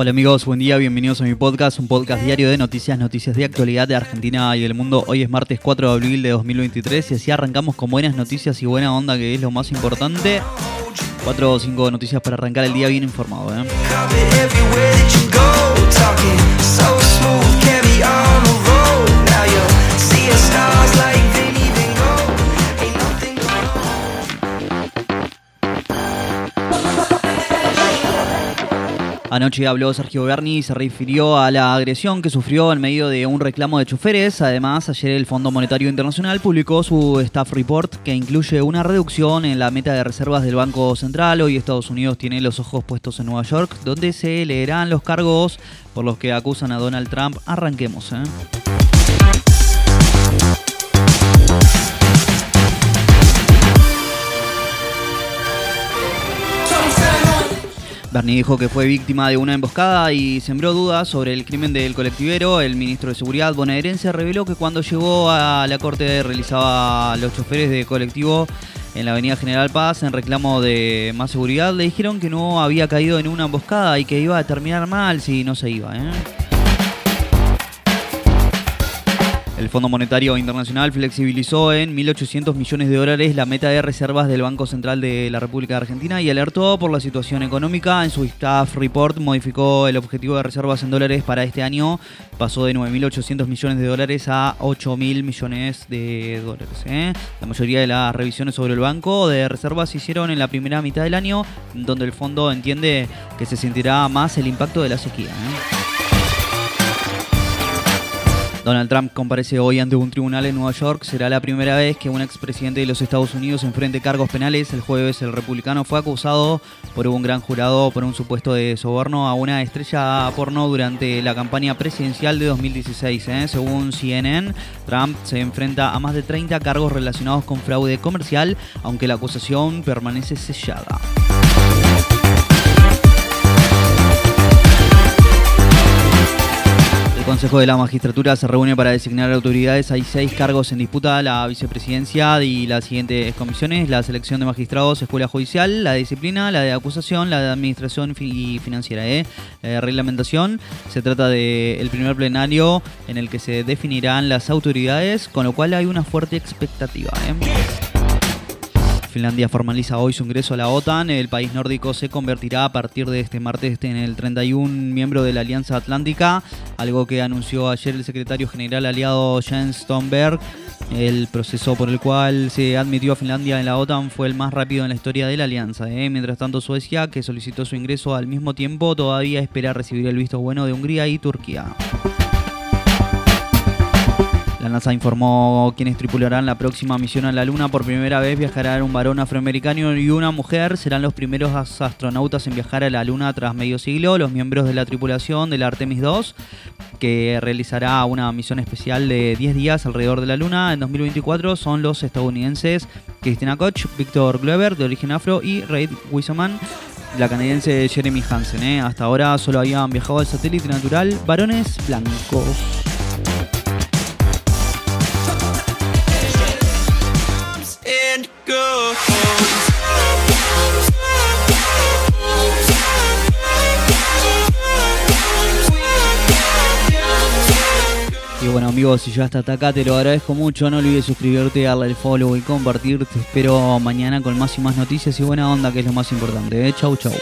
Hola amigos, buen día, bienvenidos a mi podcast, un podcast diario de noticias, noticias de actualidad de Argentina y del mundo. Hoy es martes 4 de abril de 2023 y así arrancamos con buenas noticias y buena onda, que es lo más importante. Cuatro o cinco noticias para arrancar el día bien informado. ¿eh? Anoche habló Sergio Berni y se refirió a la agresión que sufrió en medio de un reclamo de choferes. Además, ayer el Fondo Monetario Internacional publicó su staff report que incluye una reducción en la meta de reservas del Banco Central. Hoy Estados Unidos tiene los ojos puestos en Nueva York, donde se leerán los cargos por los que acusan a Donald Trump. Arranquemos. ¿eh? Bernie dijo que fue víctima de una emboscada y sembró dudas sobre el crimen del colectivero. El ministro de Seguridad bonaerense reveló que cuando llegó a la corte realizaba los choferes de colectivo en la avenida General Paz en reclamo de más seguridad. Le dijeron que no había caído en una emboscada y que iba a terminar mal si no se iba. ¿eh? El Fondo Monetario Internacional flexibilizó en 1.800 millones de dólares la meta de reservas del Banco Central de la República de Argentina y alertó por la situación económica. En su staff report modificó el objetivo de reservas en dólares para este año. Pasó de 9.800 millones de dólares a 8.000 millones de dólares. ¿eh? La mayoría de las revisiones sobre el banco de reservas se hicieron en la primera mitad del año, donde el fondo entiende que se sentirá más el impacto de la sequía. ¿eh? Donald Trump comparece hoy ante un tribunal en Nueva York. Será la primera vez que un expresidente de los Estados Unidos enfrente cargos penales. El jueves el republicano fue acusado por un gran jurado por un supuesto de soborno a una estrella porno durante la campaña presidencial de 2016. ¿eh? Según CNN, Trump se enfrenta a más de 30 cargos relacionados con fraude comercial, aunque la acusación permanece sellada. Consejo de la Magistratura se reúne para designar autoridades. Hay seis cargos en disputa, la vicepresidencia y las siguientes comisiones, la selección de magistrados, escuela judicial, la disciplina, la de acusación, la de administración y financiera. ¿eh? La de reglamentación, se trata del primer plenario en el que se definirán las autoridades, con lo cual hay una fuerte expectativa. ¿eh? Finlandia formaliza hoy su ingreso a la OTAN. El país nórdico se convertirá a partir de este martes en el 31 miembro de la Alianza Atlántica, algo que anunció ayer el secretario general aliado Jens Stoltenberg. El proceso por el cual se admitió a Finlandia en la OTAN fue el más rápido en la historia de la alianza. ¿eh? Mientras tanto, Suecia, que solicitó su ingreso al mismo tiempo, todavía espera recibir el visto bueno de Hungría y Turquía. La NASA informó quienes tripularán la próxima misión a la Luna. Por primera vez viajará un varón afroamericano y una mujer. Serán los primeros astronautas en viajar a la Luna tras medio siglo. Los miembros de la tripulación del Artemis 2, que realizará una misión especial de 10 días alrededor de la Luna en 2024, son los estadounidenses Christina Koch, Victor Glover, de origen afro, y Reid Wiseman, la canadiense Jeremy Hansen. ¿eh? Hasta ahora solo habían viajado al satélite natural varones blancos. Y bueno amigos, si ya hasta acá te lo agradezco mucho, no olvides suscribirte, darle el follow y compartir. Te espero mañana con más y más noticias y buena onda, que es lo más importante. ¿eh? Chau, chau.